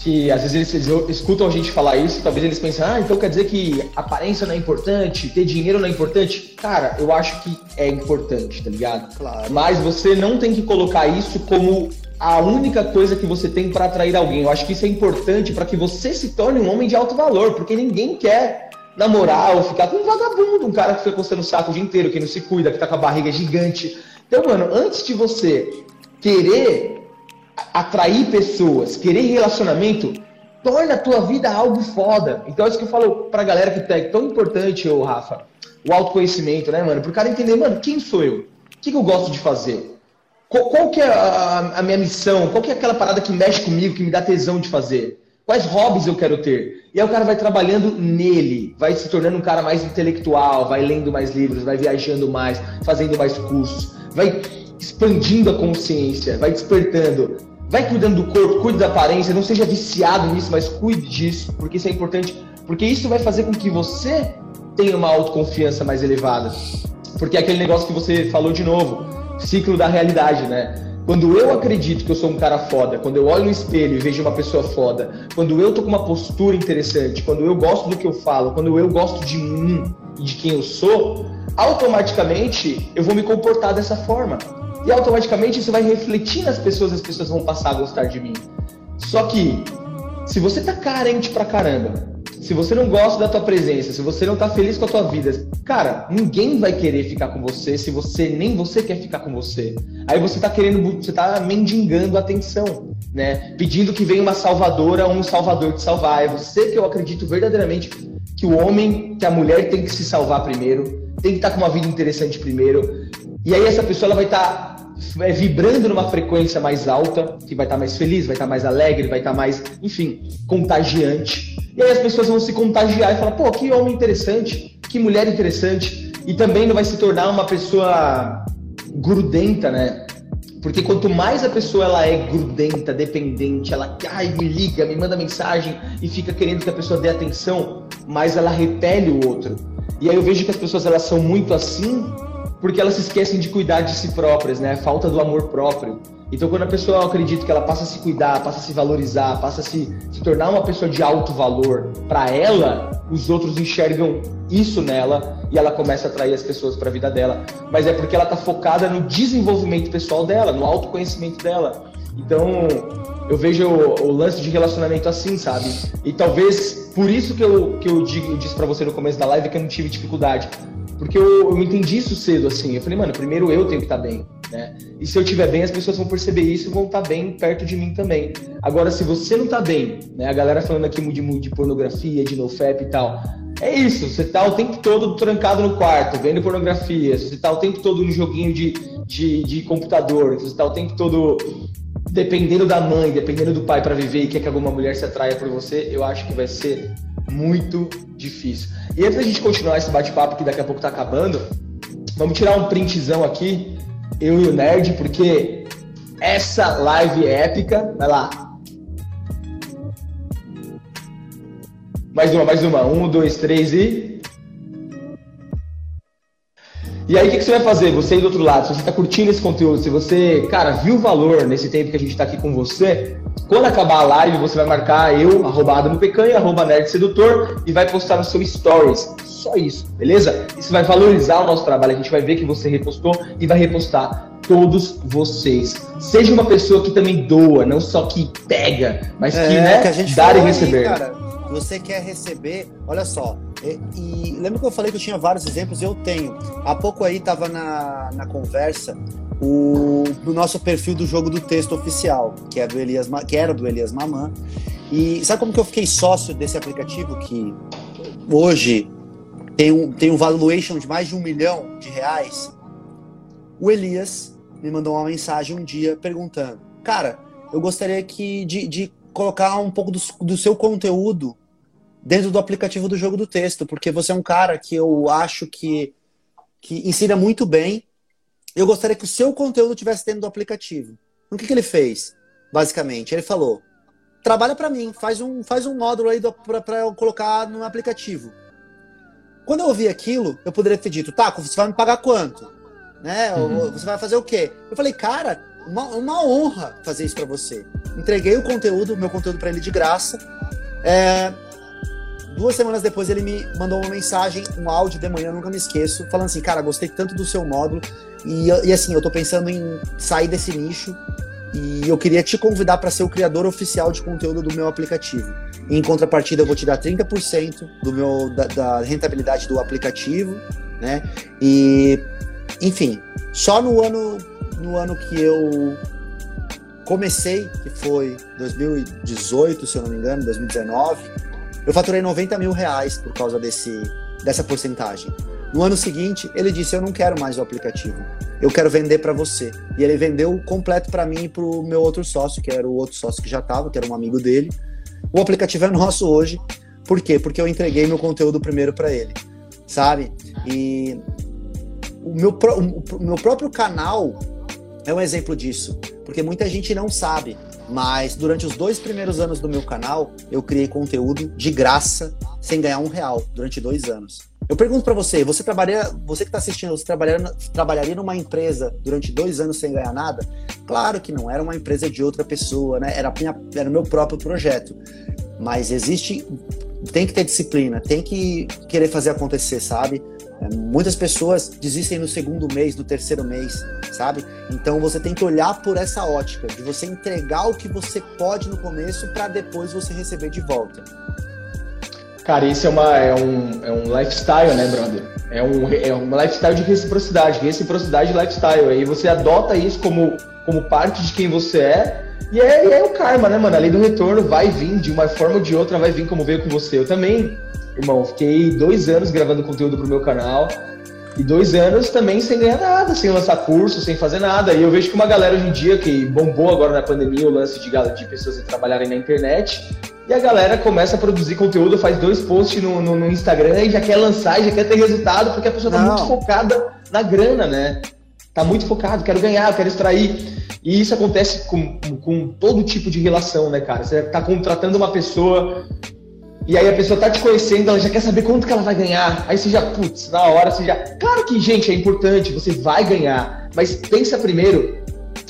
que às vezes eles, eles, escutam a gente falar isso, talvez eles pensem, ah, então quer dizer que aparência não é importante, ter dinheiro não é importante. Cara, eu acho que é importante, tá ligado? Claro. Mas você não tem que colocar isso como a única coisa que você tem para atrair alguém. Eu acho que isso é importante para que você se torne um homem de alto valor, porque ninguém quer namorar ou ficar com um vagabundo, um cara que fica coçando o saco o dia inteiro, que não se cuida, que tá com a barriga gigante. Então, mano, antes de você querer atrair pessoas, querer relacionamento, torna a tua vida algo foda. Então é isso que eu falo pra galera que é tão importante, ô Rafa, o autoconhecimento, né, mano? Pro cara entender, mano, quem sou eu? O que, que eu gosto de fazer? Qual, qual que é a, a, minha missão? Qual que é aquela parada que mexe comigo, que me dá tesão de fazer? Quais hobbies eu quero ter? E aí o cara vai trabalhando nele, vai se tornando um cara mais intelectual, vai lendo mais livros, vai viajando mais, fazendo mais cursos, vai expandindo a consciência, vai despertando Vai cuidando do corpo, cuide da aparência, não seja viciado nisso, mas cuide disso, porque isso é importante, porque isso vai fazer com que você tenha uma autoconfiança mais elevada. Porque é aquele negócio que você falou de novo, ciclo da realidade, né? Quando eu acredito que eu sou um cara foda, quando eu olho no espelho e vejo uma pessoa foda, quando eu tô com uma postura interessante, quando eu gosto do que eu falo, quando eu gosto de mim e de quem eu sou, automaticamente eu vou me comportar dessa forma. E automaticamente isso vai refletir nas pessoas, as pessoas vão passar a gostar de mim. Só que, se você tá carente pra caramba, se você não gosta da tua presença, se você não tá feliz com a tua vida, cara, ninguém vai querer ficar com você se você nem você quer ficar com você. Aí você tá querendo, você tá mendigando atenção, né? Pedindo que venha uma salvadora ou um salvador te salvar. É você que eu acredito verdadeiramente que o homem, que a mulher tem que se salvar primeiro, tem que estar tá com uma vida interessante primeiro. E aí essa pessoa ela vai estar tá é, vibrando numa frequência mais alta, que vai estar mais feliz, vai estar mais alegre, vai estar mais, enfim, contagiante. E aí as pessoas vão se contagiar e falar, pô, que homem interessante, que mulher interessante. E também não vai se tornar uma pessoa grudenta, né? Porque quanto mais a pessoa ela é grudenta, dependente, ela ai, me liga, me manda mensagem e fica querendo que a pessoa dê atenção, mais ela repele o outro. E aí eu vejo que as pessoas elas são muito assim porque elas se esquecem de cuidar de si próprias, né? Falta do amor próprio. Então, quando a pessoa acredita que ela passa a se cuidar, passa a se valorizar, passa a se, se tornar uma pessoa de alto valor, para ela, os outros enxergam isso nela e ela começa a atrair as pessoas para a vida dela. Mas é porque ela está focada no desenvolvimento pessoal dela, no autoconhecimento dela. Então, eu vejo o, o lance de relacionamento assim, sabe? E talvez por isso que eu, que eu, digo, eu disse para você no começo da live que eu não tive dificuldade porque eu, eu entendi isso cedo, assim. Eu falei, mano, primeiro eu tenho que estar tá bem, né? E se eu estiver bem, as pessoas vão perceber isso e vão estar tá bem perto de mim também. Agora, se você não tá bem, né? A galera falando aqui de, de pornografia, de nofap e tal. É isso, você tá o tempo todo trancado no quarto, vendo pornografia, você tá o tempo todo no joguinho de, de, de computador, você tá o tempo todo dependendo da mãe, dependendo do pai para viver e quer que alguma mulher se atraia por você, eu acho que vai ser muito difícil. E antes da gente continuar esse bate-papo que daqui a pouco tá acabando, vamos tirar um printzão aqui, eu e o Nerd, porque essa live é épica. Vai lá. Mais uma, mais uma. Um, dois, três e. E aí, o que, que, você vai fazer? Você aí do outro lado, se você está curtindo esse conteúdo, se você, cara, viu o valor nesse tempo que a gente está aqui com você, quando acabar a live, você vai marcar eu, arroba Adamo Pecanha, arroba Nerd Sedutor, e vai postar no seu Stories. Só isso, beleza? Isso vai valorizar o nosso trabalho. A gente vai ver que você repostou e vai repostar todos vocês. Seja uma pessoa que também doa, não só que pega, mas é, que, né, que dá e receber. Aí, você quer receber, olha só, e, e, lembra que eu falei que eu tinha vários exemplos? Eu tenho. Há pouco aí tava na, na conversa o, o nosso perfil do jogo do texto oficial, que, é do Elias, que era do Elias Mamã. E sabe como que eu fiquei sócio desse aplicativo que hoje tem um, tem um valuation de mais de um milhão de reais? O Elias me mandou uma mensagem um dia perguntando: Cara, eu gostaria que de, de colocar um pouco do, do seu conteúdo dentro do aplicativo do jogo do texto, porque você é um cara que eu acho que, que ensina muito bem. Eu gostaria que o seu conteúdo tivesse dentro do aplicativo. O que, que ele fez, basicamente? Ele falou: trabalha para mim, faz um, faz um módulo aí para eu colocar no aplicativo. Quando eu ouvi aquilo, eu poderia ter dito: tá, você vai me pagar quanto? Né? Uhum. Você vai fazer o quê? Eu falei, cara, uma, uma honra fazer isso para você. Entreguei o conteúdo, meu conteúdo para ele de graça. É, Duas semanas depois ele me mandou uma mensagem, um áudio de manhã, nunca me esqueço, falando assim, cara, gostei tanto do seu módulo e, e assim, eu tô pensando em sair desse nicho e eu queria te convidar para ser o criador oficial de conteúdo do meu aplicativo. Em contrapartida, eu vou te dar 30% do meu, da, da rentabilidade do aplicativo, né? E, enfim, só no ano, no ano que eu comecei, que foi 2018, se eu não me engano, 2019, eu faturei 90 mil reais por causa desse, dessa porcentagem. No ano seguinte, ele disse: Eu não quero mais o aplicativo, eu quero vender para você. E ele vendeu completo para mim e para o meu outro sócio, que era o outro sócio que já estava, que era um amigo dele. O aplicativo é nosso hoje. Por quê? Porque eu entreguei meu conteúdo primeiro para ele, sabe? E o meu, o meu próprio canal é um exemplo disso, porque muita gente não sabe. Mas durante os dois primeiros anos do meu canal, eu criei conteúdo de graça, sem ganhar um real, durante dois anos. Eu pergunto para você, você trabalharia, você que está assistindo, você trabalharia, trabalharia numa empresa durante dois anos sem ganhar nada? Claro que não, era uma empresa de outra pessoa, né? Era, minha, era meu próprio projeto. Mas existe, tem que ter disciplina, tem que querer fazer acontecer, sabe? É, muitas pessoas desistem no segundo mês, no terceiro mês, sabe? Então você tem que olhar por essa ótica, de você entregar o que você pode no começo para depois você receber de volta. Cara, isso é, uma, é, um, é um lifestyle, né, brother? É um, é um lifestyle de reciprocidade, reciprocidade de lifestyle. Aí você adota isso como, como parte de quem você é, e é, é o karma, né, mano? A lei do retorno vai vir de uma forma ou de outra, vai vir como veio com você. Eu também, irmão, fiquei dois anos gravando conteúdo pro meu canal. E dois anos também sem ganhar nada, sem lançar curso, sem fazer nada. E eu vejo que uma galera hoje em dia que bombou agora na pandemia o lance de, de pessoas que trabalharem na internet, e a galera começa a produzir conteúdo, faz dois posts no, no, no Instagram e já quer lançar, e já quer ter resultado, porque a pessoa tá muito focada na grana, né? Tá muito focado, quero ganhar, quero extrair. E isso acontece com, com, com todo tipo de relação, né, cara? Você tá contratando uma pessoa e aí a pessoa tá te conhecendo, ela já quer saber quanto que ela vai ganhar. Aí você já, putz, na hora você já. Claro que, gente, é importante, você vai ganhar. Mas pensa primeiro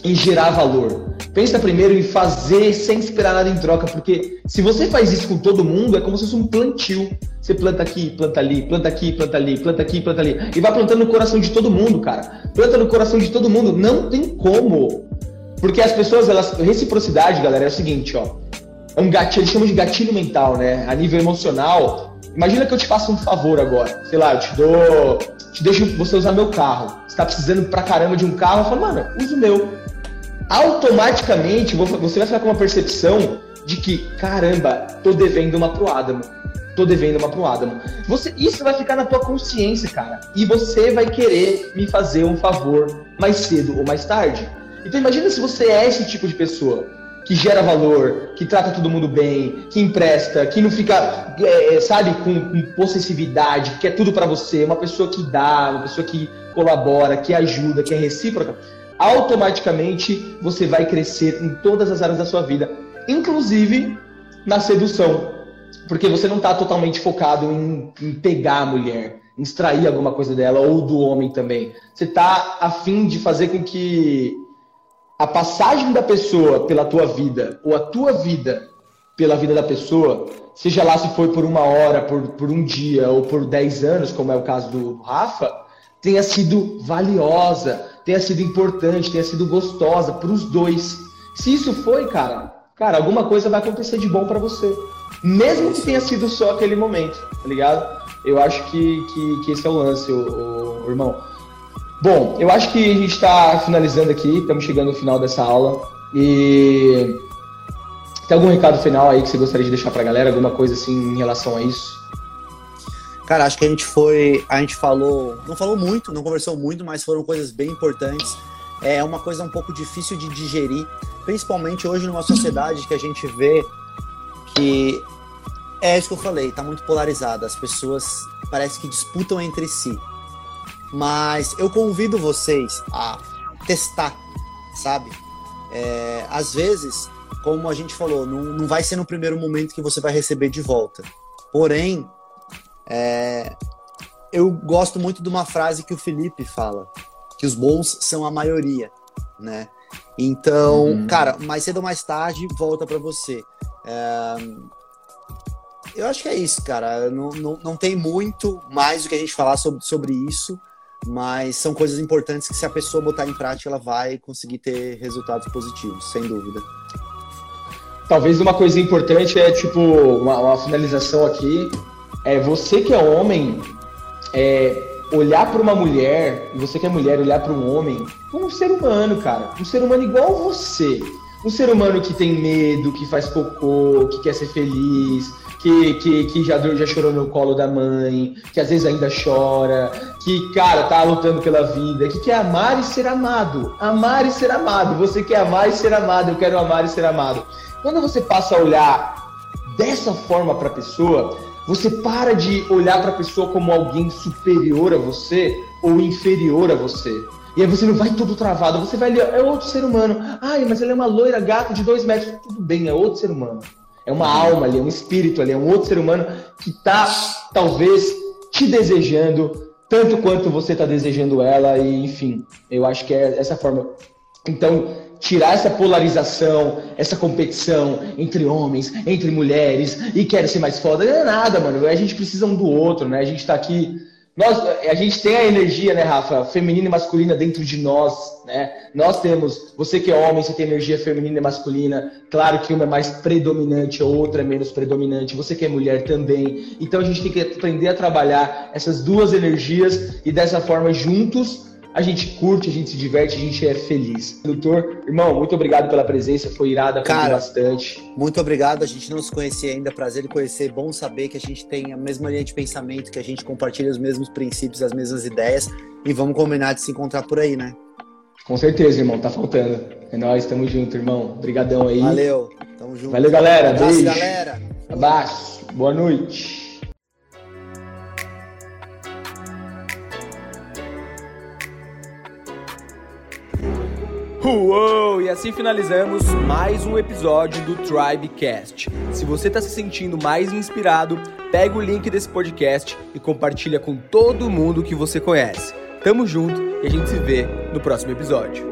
em gerar valor. Pensa primeiro em fazer sem esperar nada em troca, porque se você faz isso com todo mundo, é como se fosse um plantio. Você planta aqui, planta ali, planta aqui, planta ali, planta aqui, planta ali. E vai plantando no coração de todo mundo, cara. Planta no coração de todo mundo. Não tem como. Porque as pessoas, elas. Reciprocidade, galera, é o seguinte, ó. É um gatilho, eles chamam de gatilho mental, né? A nível emocional. Imagina que eu te faço um favor agora. Sei lá, eu te dou. Te deixo você usar meu carro. Você tá precisando pra caramba de um carro. Eu falo, mano, usa o meu automaticamente você vai ficar com uma percepção de que, caramba, tô devendo uma pro Adamo. Tô devendo uma pro Adamo. Você, isso vai ficar na tua consciência, cara. E você vai querer me fazer um favor mais cedo ou mais tarde. Então imagina se você é esse tipo de pessoa que gera valor, que trata todo mundo bem, que empresta, que não fica, é, sabe, com, com possessividade, que é tudo para você, uma pessoa que dá, uma pessoa que colabora, que ajuda, que é recíproca automaticamente você vai crescer em todas as áreas da sua vida, inclusive na sedução. Porque você não está totalmente focado em, em, pegar a mulher, extrair alguma coisa dela, ou do homem também. Você está afim de fazer com que a passagem da pessoa pela tua vida, ou a tua vida pela vida da pessoa, seja lá se for por uma hora, por, por um dia, ou por dez anos, como é o caso do, Rafa, tenha sido valiosa, tenha sido importante, tenha sido gostosa para os dois. Se isso foi, cara, cara, alguma coisa vai acontecer de bom para você. Mesmo que tenha sido só aquele momento, tá ligado? Eu acho que, que, que esse é o lance, o, o, irmão. Bom, eu acho que a gente está finalizando aqui, estamos chegando no final dessa aula. E tem algum recado final aí que você gostaria de deixar para a galera? Alguma coisa assim em relação a isso? Cara, acho que a gente foi. A gente falou. Não falou muito, não conversou muito, mas foram coisas bem importantes. É uma coisa um pouco difícil de digerir, principalmente hoje numa sociedade que a gente vê que. É isso que eu falei, tá muito polarizada. As pessoas parece que disputam entre si. Mas eu convido vocês a testar, sabe? É, às vezes, como a gente falou, não, não vai ser no primeiro momento que você vai receber de volta. Porém, é, eu gosto muito de uma frase que o Felipe fala, que os bons são a maioria, né? Então, uhum. cara, mais cedo ou mais tarde volta para você. É, eu acho que é isso, cara. Não, não, não tem muito mais do que a gente falar sobre, sobre isso, mas são coisas importantes que se a pessoa botar em prática, ela vai conseguir ter resultados positivos, sem dúvida. Talvez uma coisa importante é, tipo, uma, uma finalização aqui, é você que é homem, é, olhar para uma mulher, e você que é mulher, olhar para um homem, como um ser humano, cara. Um ser humano igual você. Um ser humano que tem medo, que faz cocô, que quer ser feliz, que, que, que já, já chorou no colo da mãe, que às vezes ainda chora, que, cara, tá lutando pela vida, que quer amar e ser amado. Amar e ser amado. Você quer amar e ser amado, eu quero amar e ser amado. Quando você passa a olhar dessa forma para a pessoa, você para de olhar para a pessoa como alguém superior a você ou inferior a você. E aí você não vai todo travado, você vai ali, é outro ser humano. Ai, mas ela é uma loira gata de dois metros. Tudo bem, é outro ser humano. É uma alma ali, é um espírito ali, é um outro ser humano que tá, talvez, te desejando tanto quanto você tá desejando ela. E, enfim, eu acho que é essa forma. Então, tirar essa polarização, essa competição entre homens, entre mulheres, e quero ser mais foda, não é nada, mano. A gente precisa um do outro, né? A gente tá aqui nós, a gente tem a energia, né, Rafa, feminina e masculina dentro de nós, né? Nós temos, você que é homem, você tem energia feminina e masculina. Claro que uma é mais predominante, a outra é menos predominante. Você que é mulher também. Então a gente tem que aprender a trabalhar essas duas energias e dessa forma juntos a gente curte, a gente se diverte, a gente é feliz. Doutor, irmão, muito obrigado pela presença, foi irada, foi bastante. Muito obrigado, a gente não se conhecia ainda, prazer em conhecer, bom saber que a gente tem a mesma linha de pensamento, que a gente compartilha os mesmos princípios, as mesmas ideias e vamos combinar de se encontrar por aí, né? Com certeza, irmão, tá faltando. É nóis, tamo junto, irmão. Obrigadão aí. Valeu, tamo junto. Valeu, galera. Abraço, Beijo. galera. Abraço. Boa noite. Uou! E assim finalizamos mais um episódio do Tribecast. Se você está se sentindo mais inspirado, pega o link desse podcast e compartilha com todo mundo que você conhece. Tamo junto e a gente se vê no próximo episódio.